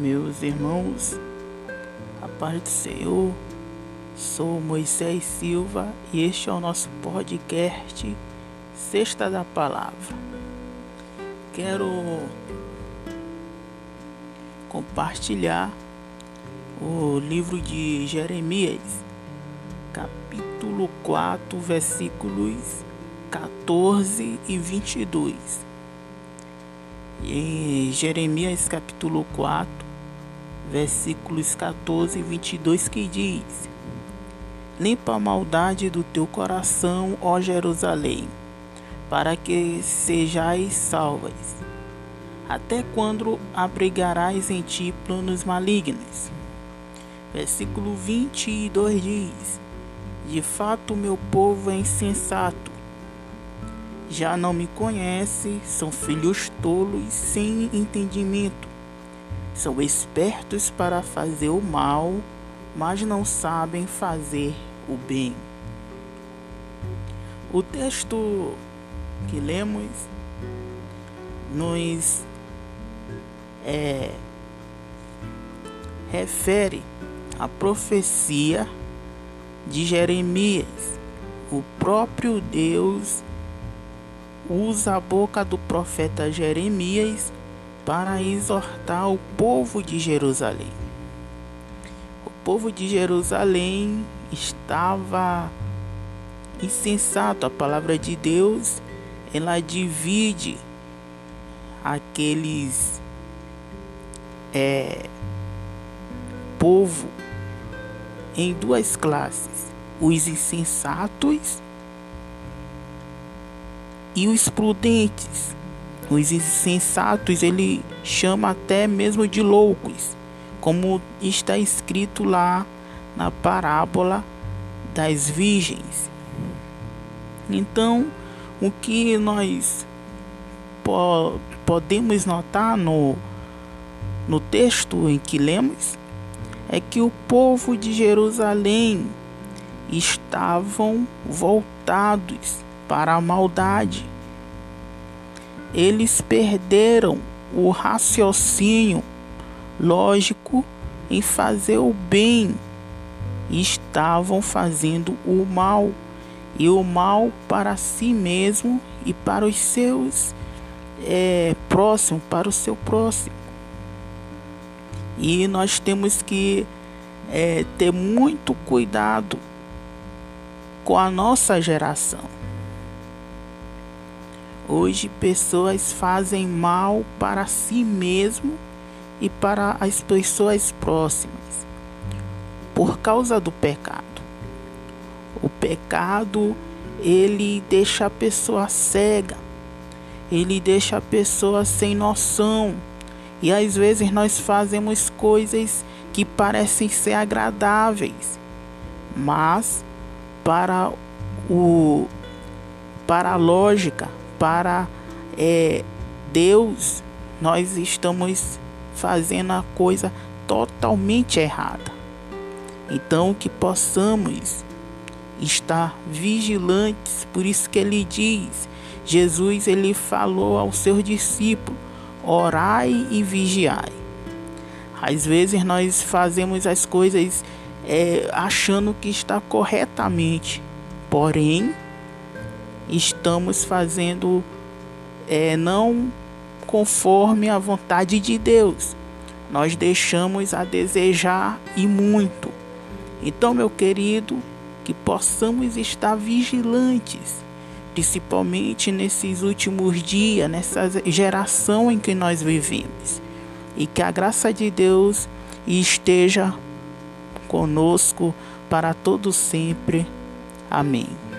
meus irmãos, a paz do Senhor. Sou Moisés Silva e este é o nosso podcast Sexta da Palavra. Quero compartilhar o livro de Jeremias, capítulo 4, versículos 14 e 22. Em Jeremias capítulo 4, versículos 14 e 22 que diz: Limpa a maldade do teu coração, ó Jerusalém, para que sejais salvas. Até quando abrigarás em ti planos malignos? Versículo 22 diz: De fato, meu povo é insensato já não me conhece, são filhos tolos sem entendimento. São espertos para fazer o mal, mas não sabem fazer o bem. O texto que lemos nos é, refere à profecia de Jeremias. O próprio Deus usa a boca do profeta Jeremias para exortar o povo de Jerusalém. O povo de Jerusalém estava insensato. A palavra de Deus, ela divide aqueles é, povo em duas classes: os insensatos e os prudentes. Os insensatos ele chama até mesmo de loucos, como está escrito lá na parábola das virgens. Então, o que nós po podemos notar no, no texto em que lemos é que o povo de Jerusalém estavam voltados para a maldade. Eles perderam o raciocínio lógico em fazer o bem e estavam fazendo o mal e o mal para si mesmo e para os seus é, próximos, para o seu próximo. E nós temos que é, ter muito cuidado com a nossa geração. Hoje, pessoas fazem mal para si mesmo e para as pessoas próximas por causa do pecado. O pecado ele deixa a pessoa cega, ele deixa a pessoa sem noção. E às vezes nós fazemos coisas que parecem ser agradáveis, mas para o para a lógica, para é, Deus, nós estamos fazendo a coisa totalmente errada. Então, que possamos estar vigilantes, por isso que ele diz, Jesus ele falou aos seus discípulos: orai e vigiai. Às vezes nós fazemos as coisas é, achando que está corretamente, porém estamos fazendo é, não conforme a vontade de Deus. Nós deixamos a desejar e muito. Então, meu querido, que possamos estar vigilantes, principalmente nesses últimos dias, nessa geração em que nós vivemos. E que a graça de Deus esteja conosco para todo sempre. Amém.